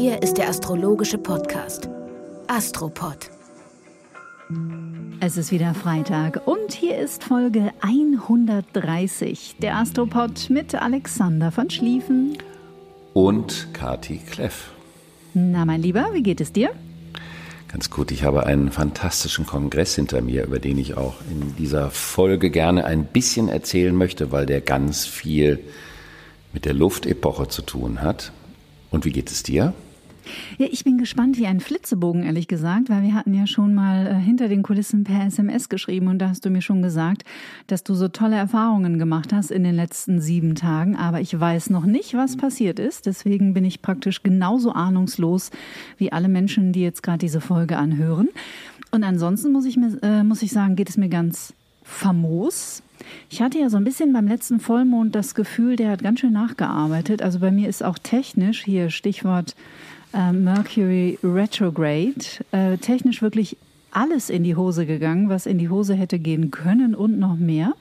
Hier ist der astrologische Podcast Astropod. Es ist wieder Freitag und hier ist Folge 130 der Astropod mit Alexander von Schlieffen und Kati Kleff. Na, mein Lieber, wie geht es dir? Ganz gut, ich habe einen fantastischen Kongress hinter mir, über den ich auch in dieser Folge gerne ein bisschen erzählen möchte, weil der ganz viel mit der Luftepoche zu tun hat. Und wie geht es dir? Ja, ich bin gespannt wie ein Flitzebogen, ehrlich gesagt, weil wir hatten ja schon mal äh, hinter den Kulissen per SMS geschrieben und da hast du mir schon gesagt, dass du so tolle Erfahrungen gemacht hast in den letzten sieben Tagen. Aber ich weiß noch nicht, was passiert ist. Deswegen bin ich praktisch genauso ahnungslos wie alle Menschen, die jetzt gerade diese Folge anhören. Und ansonsten muss ich, mir, äh, muss ich sagen, geht es mir ganz famos. Ich hatte ja so ein bisschen beim letzten Vollmond das Gefühl, der hat ganz schön nachgearbeitet. Also bei mir ist auch technisch, hier Stichwort Mercury Retrograde, äh, technisch wirklich alles in die Hose gegangen, was in die Hose hätte gehen können und noch mehr.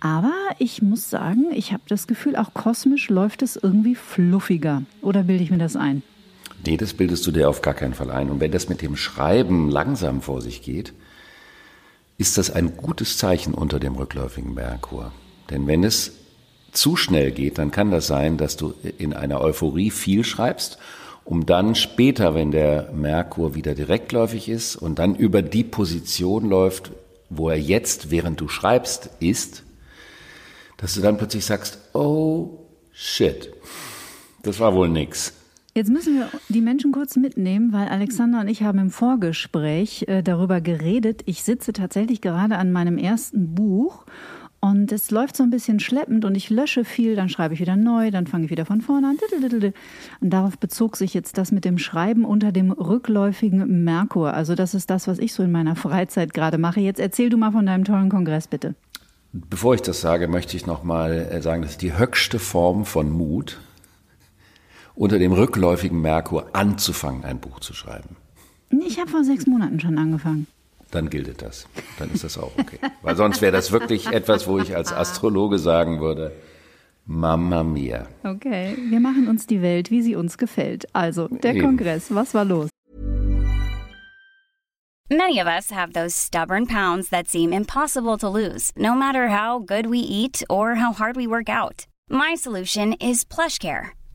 Aber ich muss sagen, ich habe das Gefühl, auch kosmisch läuft es irgendwie fluffiger. Oder bilde ich mir das ein? Nee, das bildest du dir auf gar keinen Fall ein. Und wenn das mit dem Schreiben langsam vor sich geht, ist das ein gutes Zeichen unter dem rückläufigen Merkur. Denn wenn es zu schnell geht, dann kann das sein, dass du in einer Euphorie viel schreibst, um dann später, wenn der Merkur wieder direktläufig ist und dann über die Position läuft, wo er jetzt, während du schreibst, ist, dass du dann plötzlich sagst, oh shit, das war wohl nix. Jetzt müssen wir die Menschen kurz mitnehmen, weil Alexander und ich haben im Vorgespräch äh, darüber geredet. Ich sitze tatsächlich gerade an meinem ersten Buch und es läuft so ein bisschen schleppend und ich lösche viel, dann schreibe ich wieder neu, dann fange ich wieder von vorne an. Und darauf bezog sich jetzt das mit dem Schreiben unter dem rückläufigen Merkur. Also das ist das, was ich so in meiner Freizeit gerade mache. Jetzt erzähl du mal von deinem tollen Kongress, bitte. Bevor ich das sage, möchte ich noch mal äh, sagen, das ist die höchste Form von Mut, unter dem rückläufigen Merkur anzufangen, ein Buch zu schreiben? Ich habe vor sechs Monaten schon angefangen. Dann gilt das. Dann ist das auch okay. Weil sonst wäre das wirklich etwas, wo ich als Astrologe sagen würde, Mamma mia. Okay, wir machen uns die Welt, wie sie uns gefällt. Also, der Eben. Kongress, was war los? Many of us have those stubborn pounds that seem impossible to lose, no matter how good we eat or how hard we work out. My solution is PlushCare.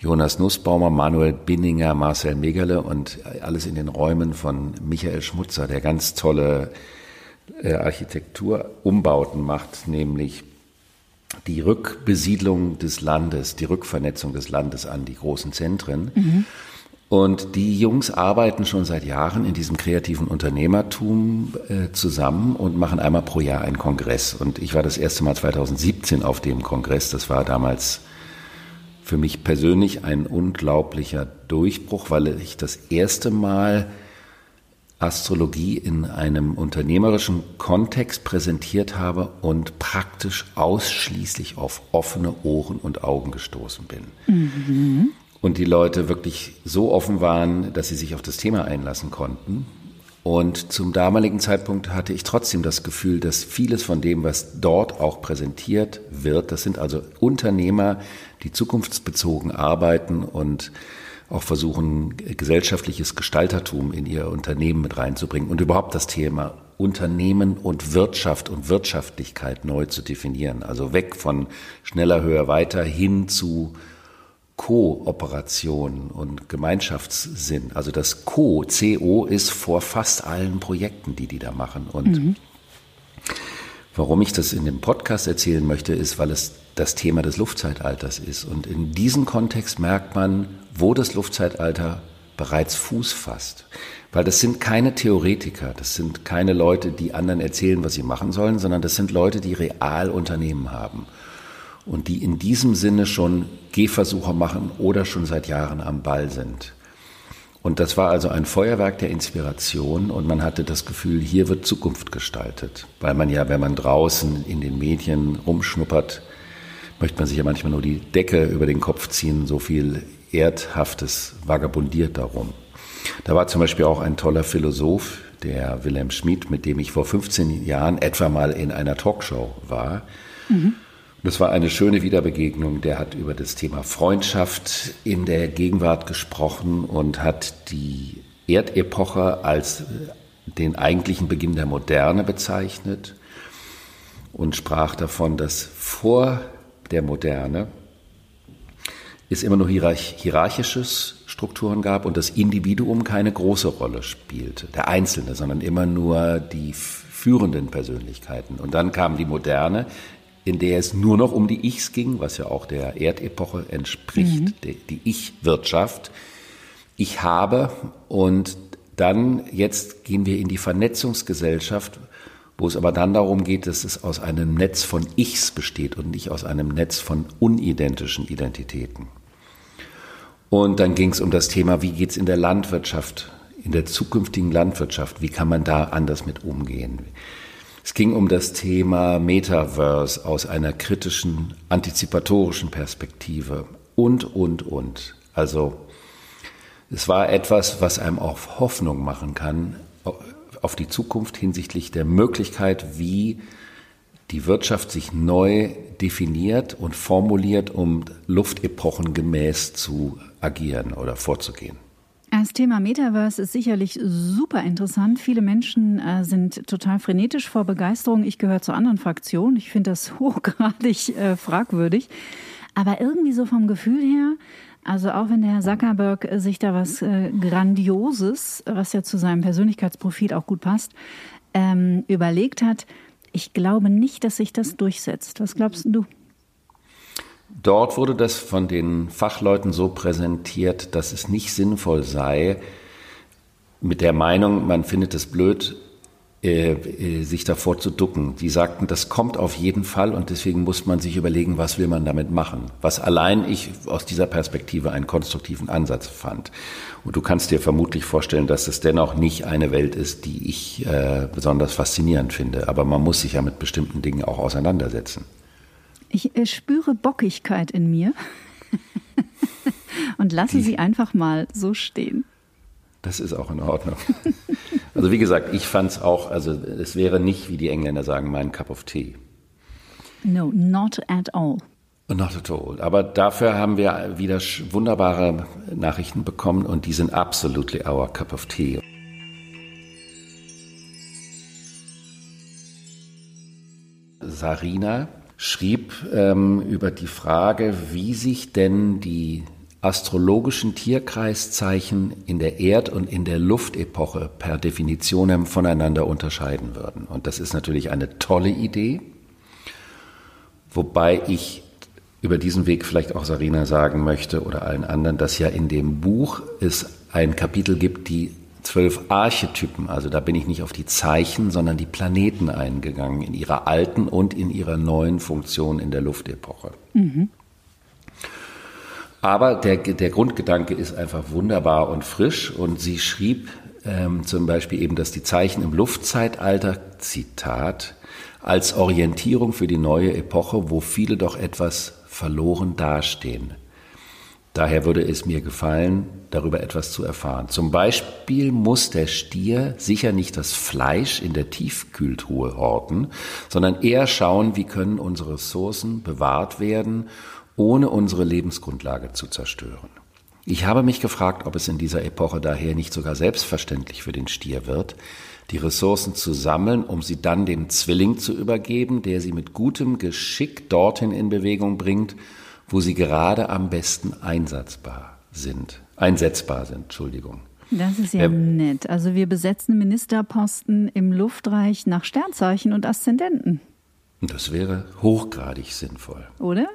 Jonas Nussbaumer, Manuel Binninger, Marcel Megerle und alles in den Räumen von Michael Schmutzer, der ganz tolle äh, Architekturumbauten macht, nämlich die Rückbesiedlung des Landes, die Rückvernetzung des Landes an die großen Zentren. Mhm. Und die Jungs arbeiten schon seit Jahren in diesem kreativen Unternehmertum äh, zusammen und machen einmal pro Jahr einen Kongress. Und ich war das erste Mal 2017 auf dem Kongress. Das war damals für mich persönlich ein unglaublicher Durchbruch, weil ich das erste Mal Astrologie in einem unternehmerischen Kontext präsentiert habe und praktisch ausschließlich auf offene Ohren und Augen gestoßen bin. Mhm. Und die Leute wirklich so offen waren, dass sie sich auf das Thema einlassen konnten. Und zum damaligen Zeitpunkt hatte ich trotzdem das Gefühl, dass vieles von dem, was dort auch präsentiert wird, das sind also Unternehmer, die zukunftsbezogen arbeiten und auch versuchen, gesellschaftliches Gestaltertum in ihr Unternehmen mit reinzubringen und überhaupt das Thema Unternehmen und Wirtschaft und Wirtschaftlichkeit neu zu definieren. Also weg von schneller, höher, weiter hin zu Kooperation und Gemeinschaftssinn. Also das Co, CO ist vor fast allen Projekten, die die da machen. Und mhm. Warum ich das in dem Podcast erzählen möchte, ist, weil es das Thema des Luftzeitalters ist. Und in diesem Kontext merkt man, wo das Luftzeitalter bereits Fuß fasst. Weil das sind keine Theoretiker, das sind keine Leute, die anderen erzählen, was sie machen sollen, sondern das sind Leute, die real Unternehmen haben und die in diesem Sinne schon Gehversuche machen oder schon seit Jahren am Ball sind. Und das war also ein Feuerwerk der Inspiration und man hatte das Gefühl, hier wird Zukunft gestaltet. Weil man ja, wenn man draußen in den Medien rumschnuppert, möchte man sich ja manchmal nur die Decke über den Kopf ziehen, so viel Erdhaftes vagabundiert darum. Da war zum Beispiel auch ein toller Philosoph, der Wilhelm Schmid, mit dem ich vor 15 Jahren etwa mal in einer Talkshow war. Mhm. Das war eine schöne Wiederbegegnung. Der hat über das Thema Freundschaft in der Gegenwart gesprochen und hat die Erdepoche als den eigentlichen Beginn der Moderne bezeichnet und sprach davon, dass vor der Moderne es immer nur hierarchische Strukturen gab und das Individuum keine große Rolle spielte, der Einzelne, sondern immer nur die führenden Persönlichkeiten. Und dann kam die Moderne, in der es nur noch um die Ichs ging, was ja auch der Erdepoche entspricht, mhm. die, die Ich-Wirtschaft. Ich habe und dann jetzt gehen wir in die Vernetzungsgesellschaft, wo es aber dann darum geht, dass es aus einem Netz von Ichs besteht und nicht aus einem Netz von unidentischen Identitäten. Und dann ging es um das Thema, wie geht es in der Landwirtschaft, in der zukünftigen Landwirtschaft, wie kann man da anders mit umgehen? Es ging um das Thema Metaverse aus einer kritischen, antizipatorischen Perspektive und, und, und. Also es war etwas, was einem auch Hoffnung machen kann auf die Zukunft hinsichtlich der Möglichkeit, wie die Wirtschaft sich neu definiert und formuliert, um Luftepochen gemäß zu agieren oder vorzugehen. Das Thema Metaverse ist sicherlich super interessant. Viele Menschen äh, sind total frenetisch vor Begeisterung. Ich gehöre zur anderen Fraktion. Ich finde das hochgradig äh, fragwürdig. Aber irgendwie so vom Gefühl her, also auch wenn der Herr Zuckerberg äh, sich da was äh, Grandioses, was ja zu seinem Persönlichkeitsprofil auch gut passt, ähm, überlegt hat, ich glaube nicht, dass sich das durchsetzt. Was glaubst du? Dort wurde das von den Fachleuten so präsentiert, dass es nicht sinnvoll sei, mit der Meinung, man findet es blöd, äh, äh, sich davor zu ducken. Die sagten, das kommt auf jeden Fall und deswegen muss man sich überlegen, was will man damit machen. Was allein ich aus dieser Perspektive einen konstruktiven Ansatz fand. Und du kannst dir vermutlich vorstellen, dass es dennoch nicht eine Welt ist, die ich äh, besonders faszinierend finde. Aber man muss sich ja mit bestimmten Dingen auch auseinandersetzen. Ich äh, spüre Bockigkeit in mir und lasse Die, sie einfach mal so stehen. Das ist auch in Ordnung. Also wie gesagt, ich fand es auch, also es wäre nicht, wie die Engländer sagen, mein Cup of Tea. No, not at all. Not at all. Aber dafür haben wir wieder wunderbare Nachrichten bekommen und die sind absolutely our cup of tea. Sarina schrieb ähm, über die Frage, wie sich denn die astrologischen Tierkreiszeichen in der Erd- und in der Luftepoche per Definition voneinander unterscheiden würden. Und das ist natürlich eine tolle Idee, wobei ich über diesen Weg vielleicht auch Sarina sagen möchte oder allen anderen, dass ja in dem Buch es ein Kapitel gibt, die zwölf Archetypen. Also da bin ich nicht auf die Zeichen, sondern die Planeten eingegangen, in ihrer alten und in ihrer neuen Funktion in der Luftepoche. Mhm. Aber der, der Grundgedanke ist einfach wunderbar und frisch und sie schrieb ähm, zum Beispiel eben, dass die Zeichen im Luftzeitalter, Zitat, als Orientierung für die neue Epoche, wo viele doch etwas verloren dastehen. Daher würde es mir gefallen, darüber etwas zu erfahren. Zum Beispiel muss der Stier sicher nicht das Fleisch in der Tiefkühltruhe horten, sondern eher schauen, wie können unsere Ressourcen bewahrt werden, ohne unsere Lebensgrundlage zu zerstören. Ich habe mich gefragt, ob es in dieser Epoche daher nicht sogar selbstverständlich für den Stier wird, die Ressourcen zu sammeln, um sie dann dem Zwilling zu übergeben, der sie mit gutem Geschick dorthin in Bewegung bringt, wo sie gerade am besten einsatzbar sind, einsetzbar sind, Entschuldigung. Das ist ja ähm, nett. Also wir besetzen Ministerposten im Luftreich nach Sternzeichen und Aszendenten. Das wäre hochgradig sinnvoll. Oder?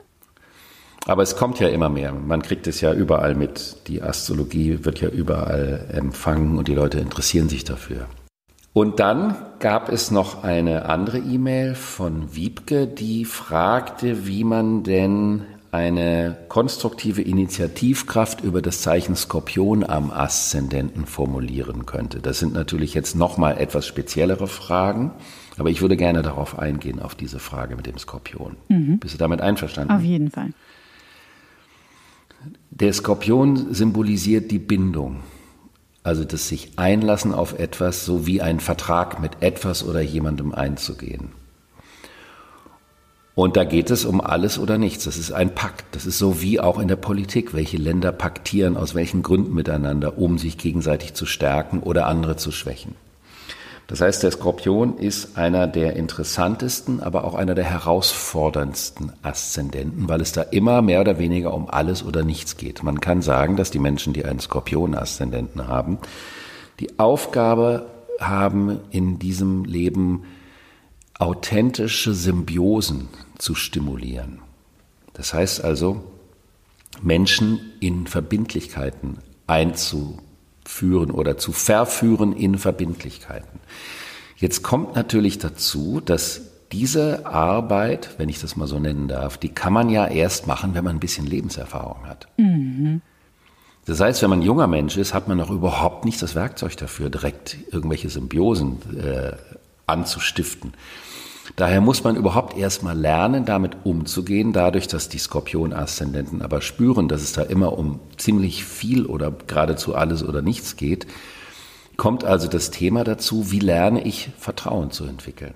Aber es kommt ja immer mehr. Man kriegt es ja überall mit. Die Astrologie wird ja überall empfangen und die Leute interessieren sich dafür. Und dann gab es noch eine andere E-Mail von Wiebke, die fragte, wie man denn eine konstruktive Initiativkraft über das Zeichen Skorpion am Aszendenten formulieren könnte. Das sind natürlich jetzt nochmal etwas speziellere Fragen, aber ich würde gerne darauf eingehen, auf diese Frage mit dem Skorpion. Mhm. Bist du damit einverstanden? Auf jeden Fall. Der Skorpion symbolisiert die Bindung. Also das sich einlassen auf etwas, so wie ein Vertrag mit etwas oder jemandem einzugehen. Und da geht es um alles oder nichts. Das ist ein Pakt. Das ist so wie auch in der Politik. Welche Länder paktieren aus welchen Gründen miteinander, um sich gegenseitig zu stärken oder andere zu schwächen. Das heißt, der Skorpion ist einer der interessantesten, aber auch einer der herausforderndsten Aszendenten, weil es da immer mehr oder weniger um alles oder nichts geht. Man kann sagen, dass die Menschen, die einen Skorpion-Aszendenten haben, die Aufgabe haben, in diesem Leben authentische Symbiosen zu stimulieren. Das heißt also, Menschen in Verbindlichkeiten einzuführen oder zu verführen in Verbindlichkeiten. Jetzt kommt natürlich dazu, dass diese Arbeit, wenn ich das mal so nennen darf, die kann man ja erst machen, wenn man ein bisschen Lebenserfahrung hat. Mhm. Das heißt, wenn man ein junger Mensch ist, hat man noch überhaupt nicht das Werkzeug dafür, direkt irgendwelche Symbiosen äh, anzustiften. Daher muss man überhaupt erstmal lernen, damit umzugehen, dadurch, dass die Skorpion-Aszendenten aber spüren, dass es da immer um ziemlich viel oder geradezu alles oder nichts geht, kommt also das Thema dazu, wie lerne ich Vertrauen zu entwickeln.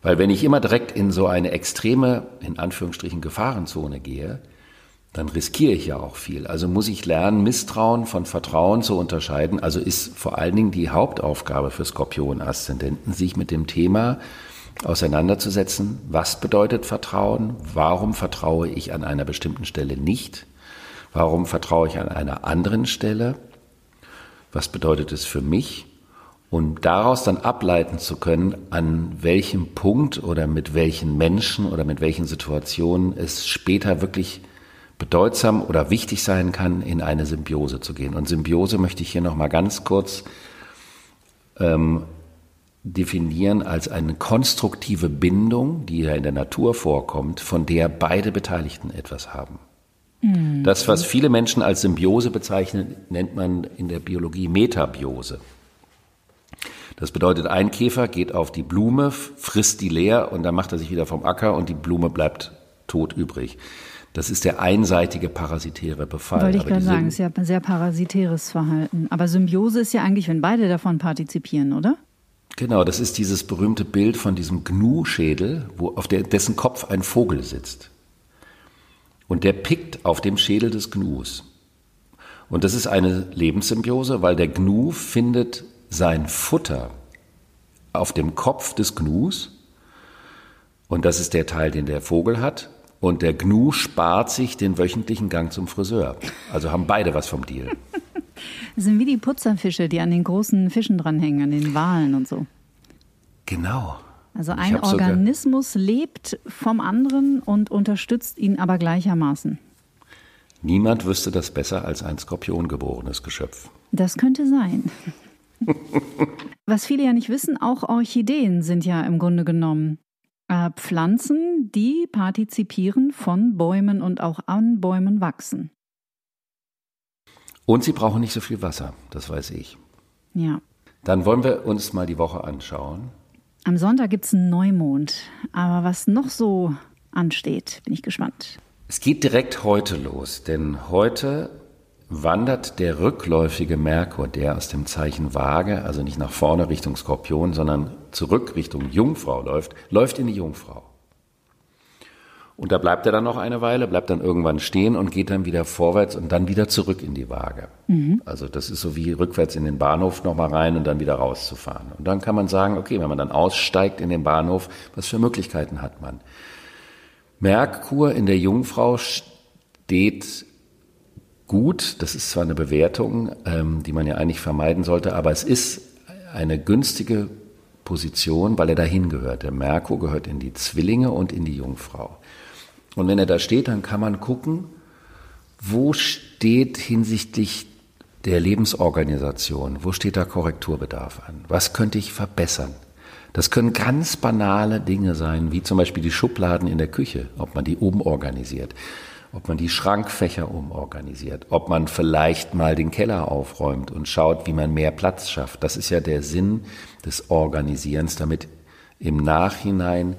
Weil wenn ich immer direkt in so eine extreme, in Anführungsstrichen, Gefahrenzone gehe, dann riskiere ich ja auch viel. Also muss ich lernen, Misstrauen von Vertrauen zu unterscheiden. Also ist vor allen Dingen die Hauptaufgabe für Skorpion-Aszendenten, sich mit dem Thema auseinanderzusetzen. Was bedeutet Vertrauen? Warum vertraue ich an einer bestimmten Stelle nicht? Warum vertraue ich an einer anderen Stelle? Was bedeutet es für mich? Und daraus dann ableiten zu können, an welchem Punkt oder mit welchen Menschen oder mit welchen Situationen es später wirklich bedeutsam oder wichtig sein kann, in eine Symbiose zu gehen. Und Symbiose möchte ich hier nochmal ganz kurz ähm, definieren als eine konstruktive Bindung, die ja in der Natur vorkommt, von der beide Beteiligten etwas haben. Mhm. Das, was viele Menschen als Symbiose bezeichnen, nennt man in der Biologie Metabiose. Das bedeutet, ein Käfer geht auf die Blume, frisst die leer und dann macht er sich wieder vom Acker und die Blume bleibt tot übrig. Das ist der einseitige parasitäre Befall. Wollte ich gerade sagen, ist ja ein sehr parasitäres Verhalten. Aber Symbiose ist ja eigentlich, wenn beide davon partizipieren, oder? Genau, das ist dieses berühmte Bild von diesem Gnu-Schädel, wo auf der, dessen Kopf ein Vogel sitzt. Und der pickt auf dem Schädel des Gnus. Und das ist eine Lebenssymbiose, weil der Gnu findet sein Futter auf dem Kopf des Gnus. Und das ist der Teil, den der Vogel hat. Und der Gnu spart sich den wöchentlichen Gang zum Friseur. Also haben beide was vom Deal. Das sind wie die Putzerfische, die an den großen Fischen dranhängen, an den Walen und so. Genau. Also ein Organismus lebt vom anderen und unterstützt ihn aber gleichermaßen. Niemand wüsste das besser als ein skorpiongeborenes Geschöpf. Das könnte sein. Was viele ja nicht wissen, auch Orchideen sind ja im Grunde genommen äh, Pflanzen, die partizipieren von Bäumen und auch an Bäumen wachsen. Und sie brauchen nicht so viel Wasser, das weiß ich. Ja. Dann wollen wir uns mal die Woche anschauen. Am Sonntag gibt es einen Neumond. Aber was noch so ansteht, bin ich gespannt. Es geht direkt heute los, denn heute wandert der rückläufige Merkur, der aus dem Zeichen Waage, also nicht nach vorne Richtung Skorpion, sondern zurück Richtung Jungfrau läuft, läuft in die Jungfrau. Und da bleibt er dann noch eine Weile, bleibt dann irgendwann stehen und geht dann wieder vorwärts und dann wieder zurück in die Waage. Mhm. Also das ist so wie rückwärts in den Bahnhof nochmal rein und dann wieder rauszufahren. Und dann kann man sagen, okay, wenn man dann aussteigt in den Bahnhof, was für Möglichkeiten hat man? Merkur in der Jungfrau steht gut. Das ist zwar eine Bewertung, ähm, die man ja eigentlich vermeiden sollte, aber es ist eine günstige Position, weil er dahin gehört. Der Merkur gehört in die Zwillinge und in die Jungfrau. Und wenn er da steht, dann kann man gucken, wo steht hinsichtlich der Lebensorganisation, wo steht da Korrekturbedarf an? Was könnte ich verbessern? Das können ganz banale Dinge sein, wie zum Beispiel die Schubladen in der Küche, ob man die umorganisiert, ob man die Schrankfächer umorganisiert, ob man vielleicht mal den Keller aufräumt und schaut, wie man mehr Platz schafft. Das ist ja der Sinn des Organisierens, damit im Nachhinein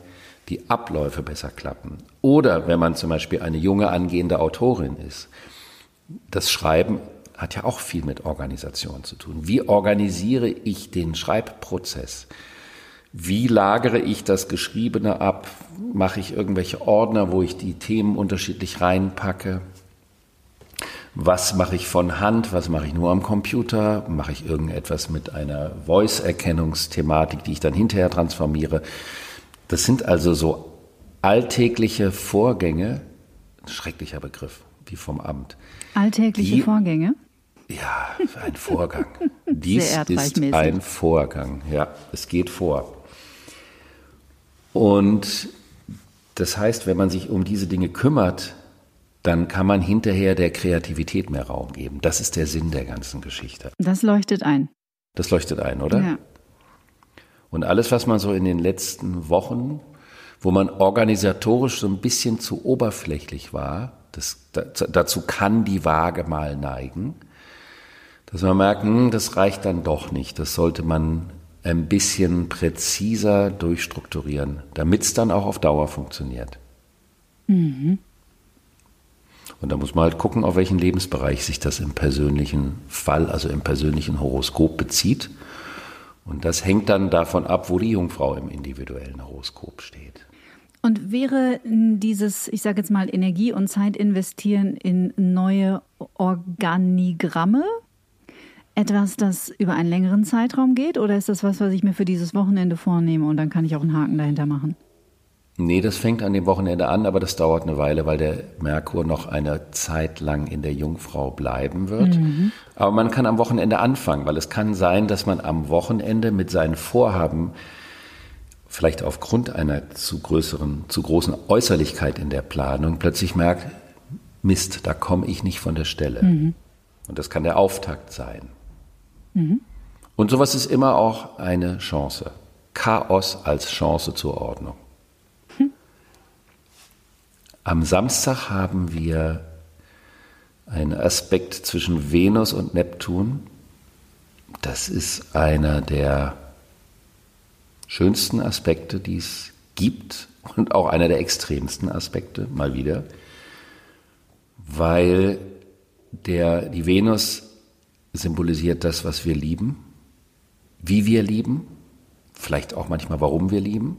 die Abläufe besser klappen. Oder wenn man zum Beispiel eine junge angehende Autorin ist, das Schreiben hat ja auch viel mit Organisation zu tun. Wie organisiere ich den Schreibprozess? Wie lagere ich das Geschriebene ab? Mache ich irgendwelche Ordner, wo ich die Themen unterschiedlich reinpacke? Was mache ich von Hand? Was mache ich nur am Computer? Mache ich irgendetwas mit einer Voice-Erkennungsthematik, die ich dann hinterher transformiere? Das sind also so alltägliche Vorgänge, schrecklicher Begriff, wie vom Amt. Alltägliche die, Vorgänge? Ja, ein Vorgang. Dies ist ein Vorgang. Ja, es geht vor. Und das heißt, wenn man sich um diese Dinge kümmert, dann kann man hinterher der Kreativität mehr Raum geben. Das ist der Sinn der ganzen Geschichte. Das leuchtet ein. Das leuchtet ein, oder? Ja. Und alles, was man so in den letzten Wochen, wo man organisatorisch so ein bisschen zu oberflächlich war, das, dazu kann die Waage mal neigen dass man merkt, hm, das reicht dann doch nicht. Das sollte man ein bisschen präziser durchstrukturieren, damit es dann auch auf Dauer funktioniert. Mhm. Und da muss man halt gucken, auf welchen Lebensbereich sich das im persönlichen Fall, also im persönlichen Horoskop bezieht. Und das hängt dann davon ab, wo die Jungfrau im individuellen Horoskop steht. Und wäre dieses, ich sage jetzt mal, Energie und Zeit investieren in neue Organigramme etwas, das über einen längeren Zeitraum geht oder ist das was, was ich mir für dieses Wochenende vornehme und dann kann ich auch einen Haken dahinter machen? Nee, das fängt an dem Wochenende an, aber das dauert eine Weile, weil der Merkur noch eine Zeit lang in der Jungfrau bleiben wird. Mhm. Aber man kann am Wochenende anfangen, weil es kann sein, dass man am Wochenende mit seinen Vorhaben vielleicht aufgrund einer zu größeren, zu großen Äußerlichkeit in der Planung plötzlich merkt, Mist, da komme ich nicht von der Stelle. Mhm. Und das kann der Auftakt sein. Mhm. Und sowas ist immer auch eine Chance. Chaos als Chance zur Ordnung. Hm. Am Samstag haben wir einen Aspekt zwischen Venus und Neptun. Das ist einer der schönsten Aspekte, die es gibt und auch einer der extremsten Aspekte, mal wieder, weil der, die Venus symbolisiert das, was wir lieben, wie wir lieben, vielleicht auch manchmal, warum wir lieben.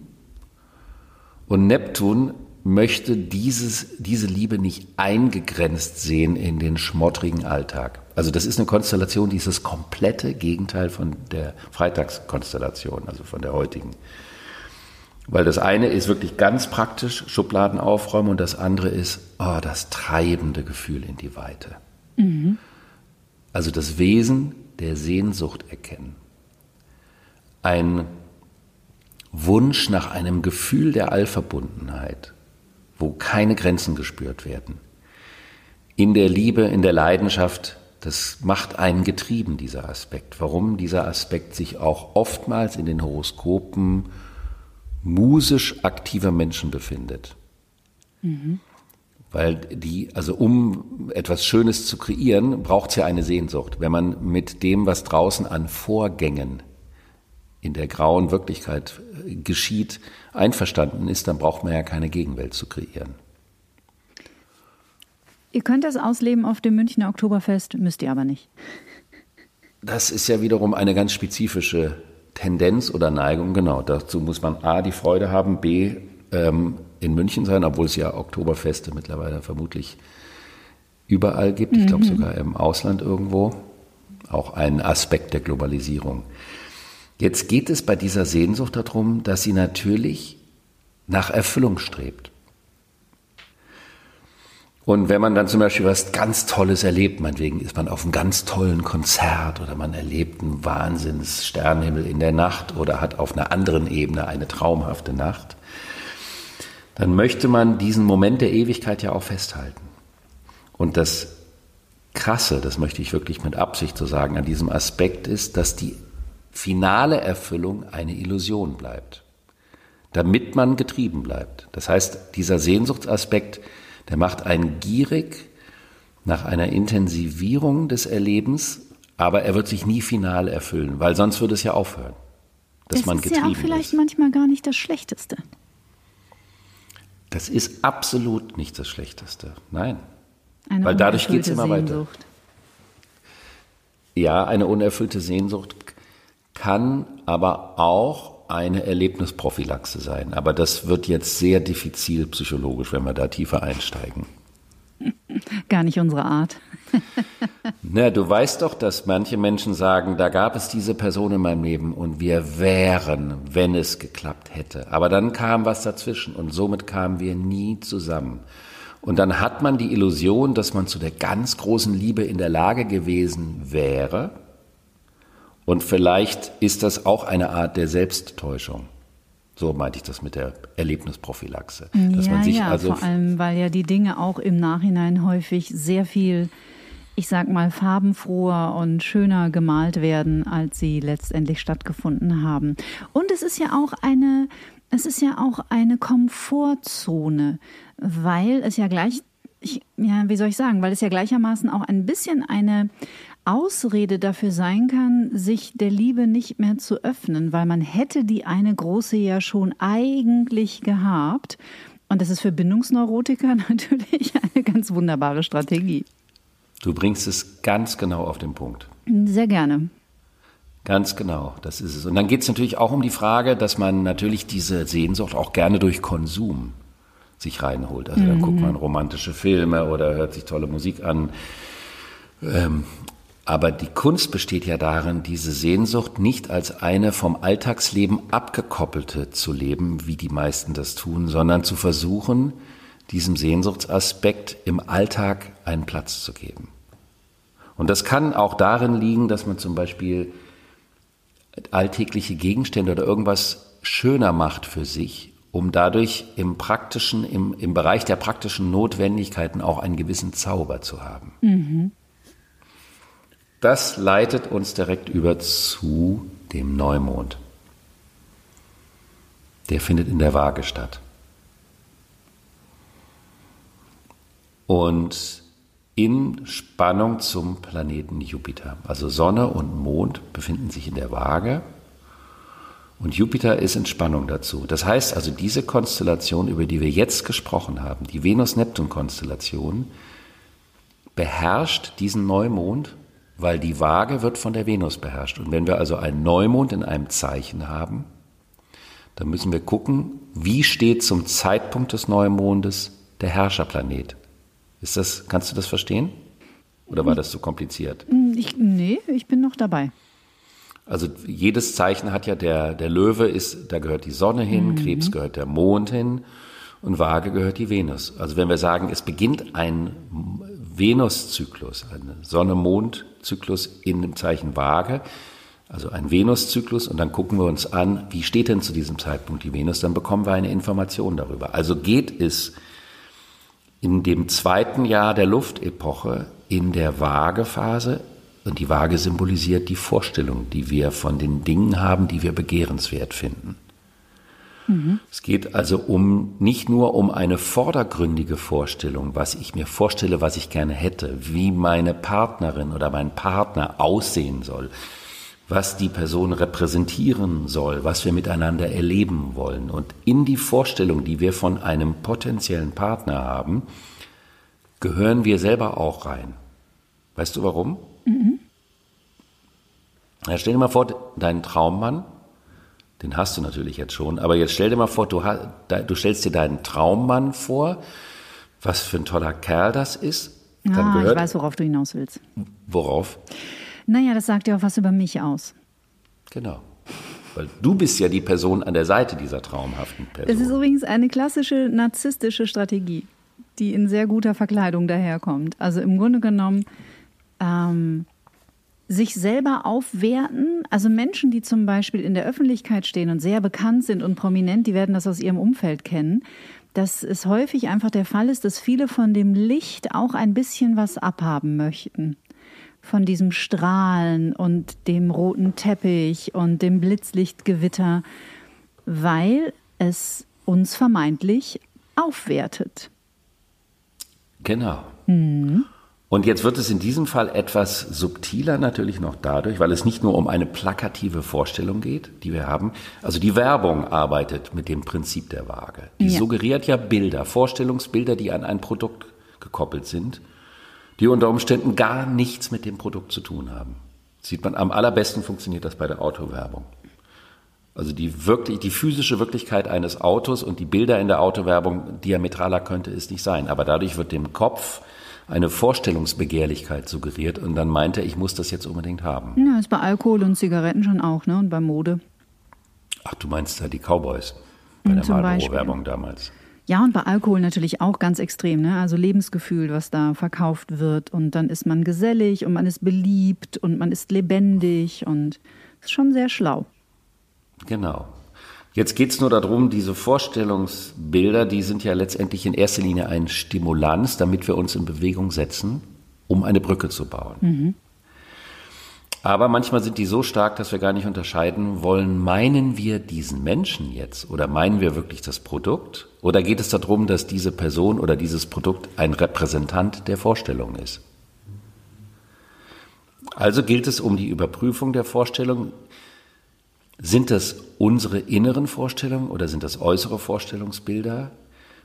Und Neptun möchte dieses, diese Liebe nicht eingegrenzt sehen in den schmottrigen Alltag. Also das ist eine Konstellation, die ist das komplette Gegenteil von der Freitagskonstellation, also von der heutigen. Weil das eine ist wirklich ganz praktisch, Schubladen aufräumen, und das andere ist oh, das treibende Gefühl in die Weite. Mhm also das Wesen der Sehnsucht erkennen. Ein Wunsch nach einem Gefühl der Allverbundenheit, wo keine Grenzen gespürt werden. In der Liebe, in der Leidenschaft, das macht einen getrieben, dieser Aspekt. Warum dieser Aspekt sich auch oftmals in den Horoskopen musisch aktiver Menschen befindet. Mhm. Weil die, also um etwas Schönes zu kreieren, braucht es ja eine Sehnsucht. Wenn man mit dem, was draußen an Vorgängen in der grauen Wirklichkeit äh, geschieht, einverstanden ist, dann braucht man ja keine Gegenwelt zu kreieren. Ihr könnt das ausleben auf dem Münchner Oktoberfest, müsst ihr aber nicht. Das ist ja wiederum eine ganz spezifische Tendenz oder Neigung. Genau, dazu muss man A, die Freude haben, B, ähm, in München sein, obwohl es ja Oktoberfeste mittlerweile vermutlich überall gibt. Ich glaube mhm. sogar im Ausland irgendwo. Auch ein Aspekt der Globalisierung. Jetzt geht es bei dieser Sehnsucht darum, dass sie natürlich nach Erfüllung strebt. Und wenn man dann zum Beispiel was ganz Tolles erlebt, meinetwegen ist man auf einem ganz tollen Konzert oder man erlebt einen Wahnsinns Sternenhimmel in der Nacht oder hat auf einer anderen Ebene eine traumhafte Nacht, dann möchte man diesen Moment der Ewigkeit ja auch festhalten. Und das Krasse, das möchte ich wirklich mit Absicht so sagen, an diesem Aspekt ist, dass die finale Erfüllung eine Illusion bleibt, damit man getrieben bleibt. Das heißt, dieser Sehnsuchtsaspekt, der macht einen gierig nach einer Intensivierung des Erlebens, aber er wird sich nie final erfüllen, weil sonst würde es ja aufhören, dass das man ist getrieben ja auch vielleicht ist. manchmal gar nicht das Schlechteste. Das ist absolut nicht das Schlechteste. Nein. Eine Weil dadurch geht's unerfüllte immer weiter. Sehnsucht. Ja, eine unerfüllte Sehnsucht kann aber auch eine Erlebnisprophylaxe sein. Aber das wird jetzt sehr diffizil psychologisch, wenn wir da tiefer einsteigen. Gar nicht unsere Art. Na, du weißt doch, dass manche Menschen sagen, da gab es diese Person in meinem Leben und wir wären, wenn es geklappt hätte. Aber dann kam was dazwischen und somit kamen wir nie zusammen. Und dann hat man die Illusion, dass man zu der ganz großen Liebe in der Lage gewesen wäre. Und vielleicht ist das auch eine Art der Selbsttäuschung. So meinte ich das mit der Erlebnisprophylaxe. Dass ja, man sich ja, also vor allem, weil ja die Dinge auch im Nachhinein häufig sehr viel, ich sag mal, farbenfroher und schöner gemalt werden, als sie letztendlich stattgefunden haben. Und es ist ja auch eine, es ist ja auch eine Komfortzone, weil es ja gleich, ich, ja, wie soll ich sagen, weil es ja gleichermaßen auch ein bisschen eine Ausrede dafür sein kann, sich der Liebe nicht mehr zu öffnen, weil man hätte die eine große ja schon eigentlich gehabt. Und das ist für Bindungsneurotiker natürlich eine ganz wunderbare Strategie. Du bringst es ganz genau auf den Punkt. Sehr gerne. Ganz genau, das ist es. Und dann geht es natürlich auch um die Frage, dass man natürlich diese Sehnsucht auch gerne durch Konsum sich reinholt. Also dann guckt man romantische Filme oder hört sich tolle Musik an. Ähm, aber die Kunst besteht ja darin, diese Sehnsucht nicht als eine vom Alltagsleben abgekoppelte zu leben, wie die meisten das tun, sondern zu versuchen, diesem Sehnsuchtsaspekt im Alltag einen Platz zu geben. Und das kann auch darin liegen, dass man zum Beispiel alltägliche Gegenstände oder irgendwas schöner macht für sich, um dadurch im praktischen, im, im Bereich der praktischen Notwendigkeiten auch einen gewissen Zauber zu haben. Das leitet uns direkt über zu dem Neumond. Der findet in der Waage statt. Und in Spannung zum Planeten Jupiter. Also Sonne und Mond befinden sich in der Waage und Jupiter ist in Spannung dazu. Das heißt also, diese Konstellation, über die wir jetzt gesprochen haben, die Venus-Neptun-Konstellation, beherrscht diesen Neumond, weil die Waage wird von der Venus beherrscht. Und wenn wir also einen Neumond in einem Zeichen haben, dann müssen wir gucken, wie steht zum Zeitpunkt des Neumondes der Herrscherplanet. Ist das, kannst du das verstehen? Oder war das zu kompliziert? Ich, nee, ich bin noch dabei. Also jedes Zeichen hat ja der, der Löwe ist, da gehört die Sonne hin, Krebs gehört der Mond hin und Waage gehört die Venus. Also wenn wir sagen, es beginnt ein Venuszyklus, ein Sonne-Mond-Zyklus in dem Zeichen Waage, also ein Venuszyklus und dann gucken wir uns an, wie steht denn zu diesem Zeitpunkt die Venus, dann bekommen wir eine Information darüber. Also geht es in dem zweiten Jahr der Luftepoche in der Waagephase. Und die Waage symbolisiert die Vorstellung, die wir von den Dingen haben, die wir begehrenswert finden. Es geht also um nicht nur um eine vordergründige Vorstellung, was ich mir vorstelle, was ich gerne hätte, wie meine Partnerin oder mein Partner aussehen soll, was die Person repräsentieren soll, was wir miteinander erleben wollen. Und in die Vorstellung, die wir von einem potenziellen Partner haben, gehören wir selber auch rein. Weißt du warum? Ja, stell dir mal vor, deinen Traummann, den hast du natürlich jetzt schon, aber jetzt stell dir mal vor, du, du stellst dir deinen Traummann vor, was für ein toller Kerl das ist. Dann Ah, ich gehört, weiß, worauf du hinaus willst. worauf? Naja, das sagt ja auch was über mich aus. Genau. Weil du bist ja die Person an der Seite dieser traumhaften Person. Es ist übrigens eine klassische narzisstische Strategie, die in sehr guter Verkleidung daherkommt. Also im Grunde genommen ähm, sich selber aufwerten. Also Menschen, die zum Beispiel in der Öffentlichkeit stehen und sehr bekannt sind und prominent, die werden das aus ihrem Umfeld kennen. Dass es häufig einfach der Fall ist, dass viele von dem Licht auch ein bisschen was abhaben möchten. Von diesem Strahlen und dem roten Teppich und dem Blitzlichtgewitter, weil es uns vermeintlich aufwertet. Genau. Mhm. Und jetzt wird es in diesem Fall etwas subtiler natürlich noch dadurch, weil es nicht nur um eine plakative Vorstellung geht, die wir haben. Also die Werbung arbeitet mit dem Prinzip der Waage. Die ja. suggeriert ja Bilder, Vorstellungsbilder, die an ein Produkt gekoppelt sind, die unter Umständen gar nichts mit dem Produkt zu tun haben. Sieht man, am allerbesten funktioniert das bei der Autowerbung. Also die wirklich, die physische Wirklichkeit eines Autos und die Bilder in der Autowerbung diametraler könnte es nicht sein. Aber dadurch wird dem Kopf eine Vorstellungsbegehrlichkeit suggeriert und dann meint er, ich muss das jetzt unbedingt haben. Ja, ist bei Alkohol und Zigaretten schon auch, ne? Und bei Mode. Ach, du meinst da die Cowboys bei der Marlboro-Werbung damals. Ja, und bei Alkohol natürlich auch ganz extrem, ne? Also Lebensgefühl, was da verkauft wird. Und dann ist man gesellig und man ist beliebt und man ist lebendig und ist schon sehr schlau. Genau. Jetzt geht es nur darum, diese Vorstellungsbilder, die sind ja letztendlich in erster Linie ein Stimulanz, damit wir uns in Bewegung setzen, um eine Brücke zu bauen. Mhm. Aber manchmal sind die so stark, dass wir gar nicht unterscheiden wollen, meinen wir diesen Menschen jetzt oder meinen wir wirklich das Produkt? Oder geht es darum, dass diese Person oder dieses Produkt ein Repräsentant der Vorstellung ist? Also gilt es um die Überprüfung der Vorstellung, sind das unsere inneren Vorstellungen oder sind das äußere Vorstellungsbilder?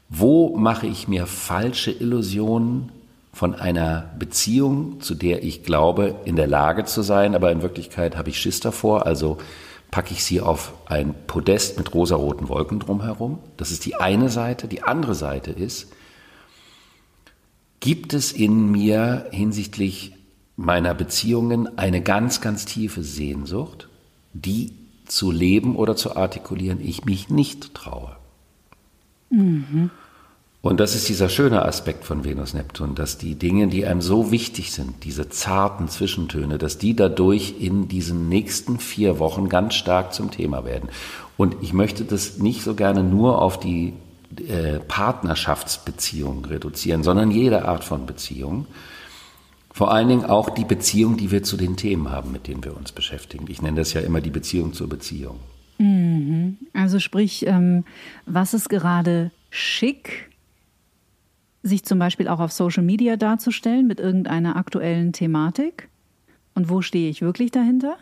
Wo mache ich mir falsche Illusionen von einer Beziehung, zu der ich glaube, in der Lage zu sein, aber in Wirklichkeit habe ich Schiss davor, also packe ich sie auf ein Podest mit rosaroten Wolken drumherum. Das ist die eine Seite. Die andere Seite ist, gibt es in mir hinsichtlich meiner Beziehungen eine ganz, ganz tiefe Sehnsucht, die zu leben oder zu artikulieren ich mich nicht traue. Mhm. Und das ist dieser schöne Aspekt von Venus-Neptun, dass die Dinge, die einem so wichtig sind, diese zarten Zwischentöne, dass die dadurch in diesen nächsten vier Wochen ganz stark zum Thema werden. Und ich möchte das nicht so gerne nur auf die äh, Partnerschaftsbeziehung reduzieren, sondern jede Art von Beziehung. Vor allen Dingen auch die Beziehung, die wir zu den Themen haben, mit denen wir uns beschäftigen. Ich nenne das ja immer die Beziehung zur Beziehung. Mhm. Also sprich, ähm, was ist gerade schick, sich zum Beispiel auch auf Social Media darzustellen mit irgendeiner aktuellen Thematik? Und wo stehe ich wirklich dahinter?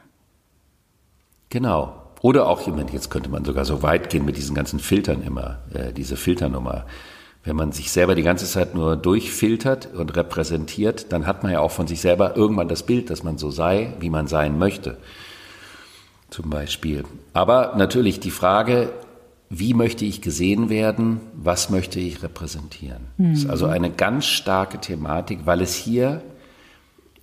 Genau. Oder auch jemand, jetzt könnte man sogar so weit gehen mit diesen ganzen Filtern immer, äh, diese Filternummer. Wenn man sich selber die ganze Zeit nur durchfiltert und repräsentiert, dann hat man ja auch von sich selber irgendwann das Bild, dass man so sei, wie man sein möchte. Zum Beispiel. Aber natürlich die Frage, wie möchte ich gesehen werden? Was möchte ich repräsentieren? Mhm. Das ist also eine ganz starke Thematik, weil es hier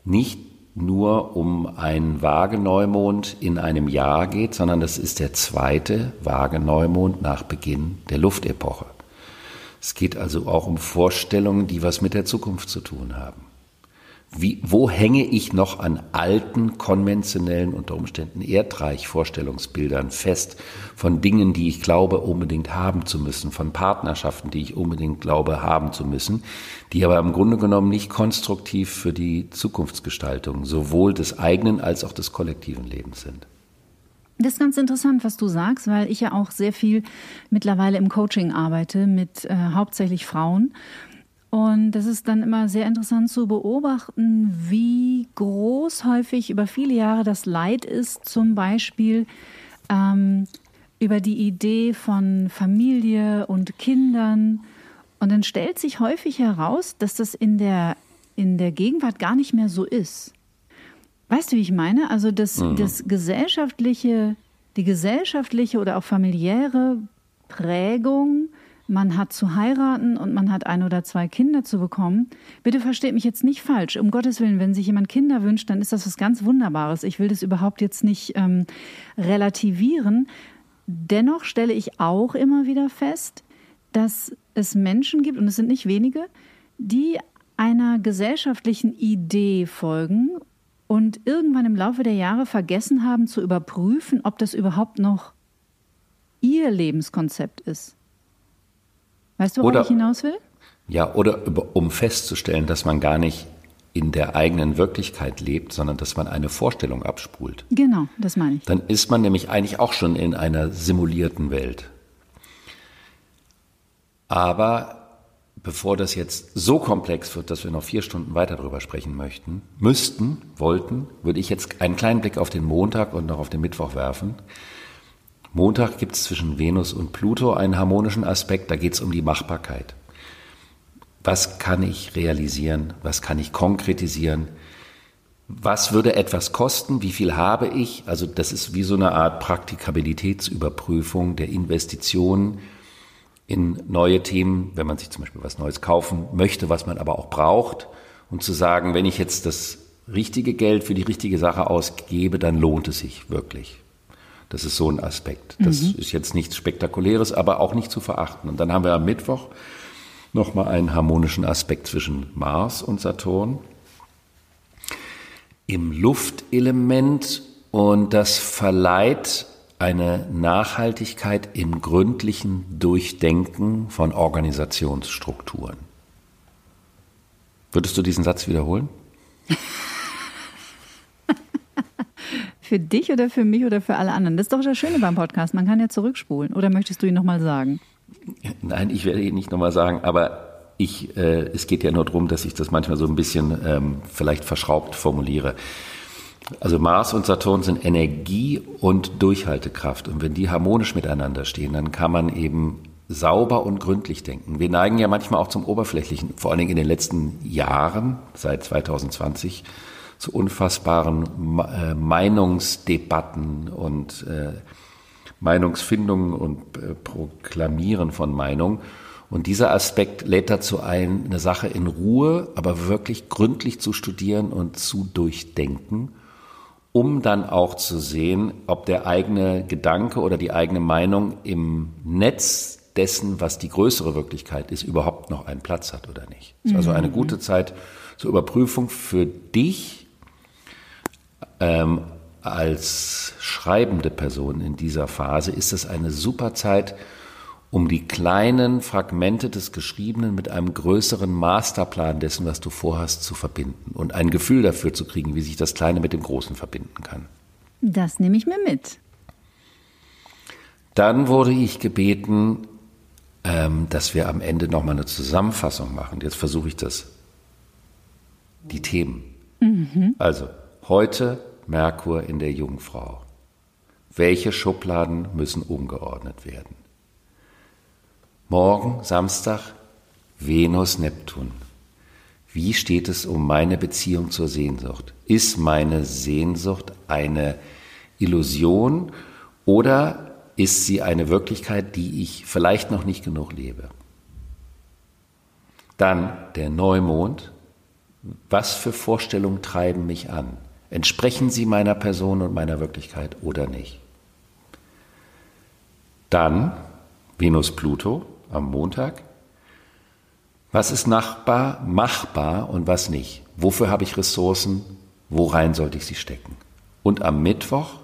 nicht nur um einen Vageneumond in einem Jahr geht, sondern das ist der zweite Vageneumond nach Beginn der Luftepoche. Es geht also auch um Vorstellungen, die was mit der Zukunft zu tun haben. Wie, wo hänge ich noch an alten, konventionellen, unter Umständen erdreich Vorstellungsbildern fest von Dingen, die ich glaube unbedingt haben zu müssen, von Partnerschaften, die ich unbedingt glaube haben zu müssen, die aber im Grunde genommen nicht konstruktiv für die Zukunftsgestaltung sowohl des eigenen als auch des kollektiven Lebens sind. Das ist ganz interessant, was du sagst, weil ich ja auch sehr viel mittlerweile im Coaching arbeite mit äh, hauptsächlich Frauen. Und das ist dann immer sehr interessant zu beobachten, wie groß häufig über viele Jahre das Leid ist, zum Beispiel ähm, über die Idee von Familie und Kindern. Und dann stellt sich häufig heraus, dass das in der, in der Gegenwart gar nicht mehr so ist. Weißt du, wie ich meine? Also das, mhm. das gesellschaftliche, die gesellschaftliche oder auch familiäre Prägung, man hat zu heiraten und man hat ein oder zwei Kinder zu bekommen. Bitte versteht mich jetzt nicht falsch. Um Gottes Willen, wenn sich jemand Kinder wünscht, dann ist das was ganz Wunderbares. Ich will das überhaupt jetzt nicht ähm, relativieren. Dennoch stelle ich auch immer wieder fest, dass es Menschen gibt, und es sind nicht wenige, die einer gesellschaftlichen Idee folgen und irgendwann im Laufe der Jahre vergessen haben zu überprüfen, ob das überhaupt noch ihr Lebenskonzept ist. Weißt du, worauf ich hinaus will? Ja, oder um festzustellen, dass man gar nicht in der eigenen Wirklichkeit lebt, sondern dass man eine Vorstellung abspult. Genau, das meine ich. Dann ist man nämlich eigentlich auch schon in einer simulierten Welt. Aber bevor das jetzt so komplex wird, dass wir noch vier Stunden weiter darüber sprechen möchten, müssten, wollten, würde ich jetzt einen kleinen Blick auf den Montag und noch auf den Mittwoch werfen. Montag gibt es zwischen Venus und Pluto einen harmonischen Aspekt, da geht es um die Machbarkeit. Was kann ich realisieren, was kann ich konkretisieren, was würde etwas kosten, wie viel habe ich, also das ist wie so eine Art Praktikabilitätsüberprüfung der Investitionen in neue Themen, wenn man sich zum Beispiel was Neues kaufen möchte, was man aber auch braucht. Und zu sagen, wenn ich jetzt das richtige Geld für die richtige Sache ausgebe, dann lohnt es sich wirklich. Das ist so ein Aspekt. Das mhm. ist jetzt nichts Spektakuläres, aber auch nicht zu verachten. Und dann haben wir am Mittwoch nochmal einen harmonischen Aspekt zwischen Mars und Saturn. Im Luftelement und das verleiht eine Nachhaltigkeit im gründlichen Durchdenken von Organisationsstrukturen. Würdest du diesen Satz wiederholen? für dich oder für mich oder für alle anderen? Das ist doch das Schöne beim Podcast. Man kann ja zurückspulen. Oder möchtest du ihn nochmal sagen? Nein, ich werde ihn nicht nochmal sagen, aber ich, äh, es geht ja nur darum, dass ich das manchmal so ein bisschen ähm, vielleicht verschraubt formuliere. Also Mars und Saturn sind Energie und Durchhaltekraft. Und wenn die harmonisch miteinander stehen, dann kann man eben sauber und gründlich denken. Wir neigen ja manchmal auch zum Oberflächlichen, vor allen Dingen in den letzten Jahren, seit 2020, zu unfassbaren äh, Meinungsdebatten und äh, Meinungsfindung und äh, Proklamieren von Meinung. Und dieser Aspekt lädt dazu ein, eine Sache in Ruhe, aber wirklich gründlich zu studieren und zu durchdenken, um dann auch zu sehen, ob der eigene Gedanke oder die eigene Meinung im Netz dessen, was die größere Wirklichkeit ist, überhaupt noch einen Platz hat oder nicht. Mhm. Also eine gute Zeit zur Überprüfung für dich, ähm, als schreibende Person in dieser Phase ist es eine super Zeit, um die kleinen Fragmente des Geschriebenen mit einem größeren Masterplan dessen, was du vorhast, zu verbinden und ein Gefühl dafür zu kriegen, wie sich das Kleine mit dem Großen verbinden kann. Das nehme ich mir mit. Dann wurde ich gebeten, ähm, dass wir am Ende nochmal eine Zusammenfassung machen. Jetzt versuche ich das. Die Themen. Mhm. Also, heute Merkur in der Jungfrau. Welche Schubladen müssen umgeordnet werden? Morgen, Samstag, Venus, Neptun. Wie steht es um meine Beziehung zur Sehnsucht? Ist meine Sehnsucht eine Illusion oder ist sie eine Wirklichkeit, die ich vielleicht noch nicht genug lebe? Dann der Neumond. Was für Vorstellungen treiben mich an? Entsprechen sie meiner Person und meiner Wirklichkeit oder nicht? Dann Venus-Pluto am Montag. Was ist nachbar, machbar und was nicht? Wofür habe ich Ressourcen? Worein sollte ich sie stecken? Und am Mittwoch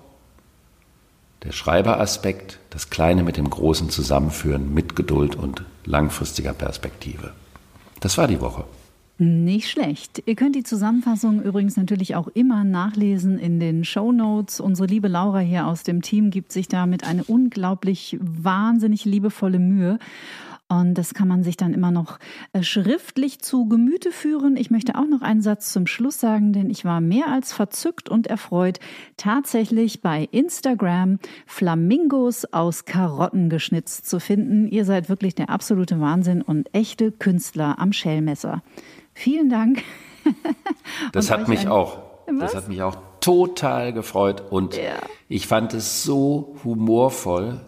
der Schreiberaspekt, das Kleine mit dem Großen zusammenführen mit Geduld und langfristiger Perspektive. Das war die Woche. Nicht schlecht. Ihr könnt die Zusammenfassung übrigens natürlich auch immer nachlesen in den Show Notes. Unsere liebe Laura hier aus dem Team gibt sich damit eine unglaublich wahnsinnig liebevolle Mühe. Und das kann man sich dann immer noch äh, schriftlich zu Gemüte führen. Ich möchte auch noch einen Satz zum Schluss sagen, denn ich war mehr als verzückt und erfreut, tatsächlich bei Instagram Flamingos aus Karotten geschnitzt zu finden. Ihr seid wirklich der absolute Wahnsinn und echte Künstler am Schellmesser. Vielen Dank. Das hat mich auch. Was? Das hat mich auch total gefreut und ja. ich fand es so humorvoll,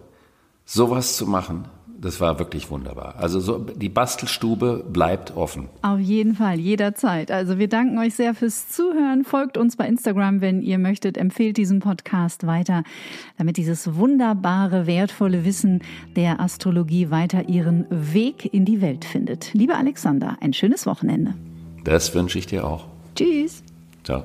sowas zu machen. Das war wirklich wunderbar. Also so, die Bastelstube bleibt offen. Auf jeden Fall, jederzeit. Also wir danken euch sehr fürs Zuhören. Folgt uns bei Instagram, wenn ihr möchtet. Empfehlt diesen Podcast weiter, damit dieses wunderbare, wertvolle Wissen der Astrologie weiter ihren Weg in die Welt findet. Lieber Alexander, ein schönes Wochenende. Das wünsche ich dir auch. Tschüss. Ciao.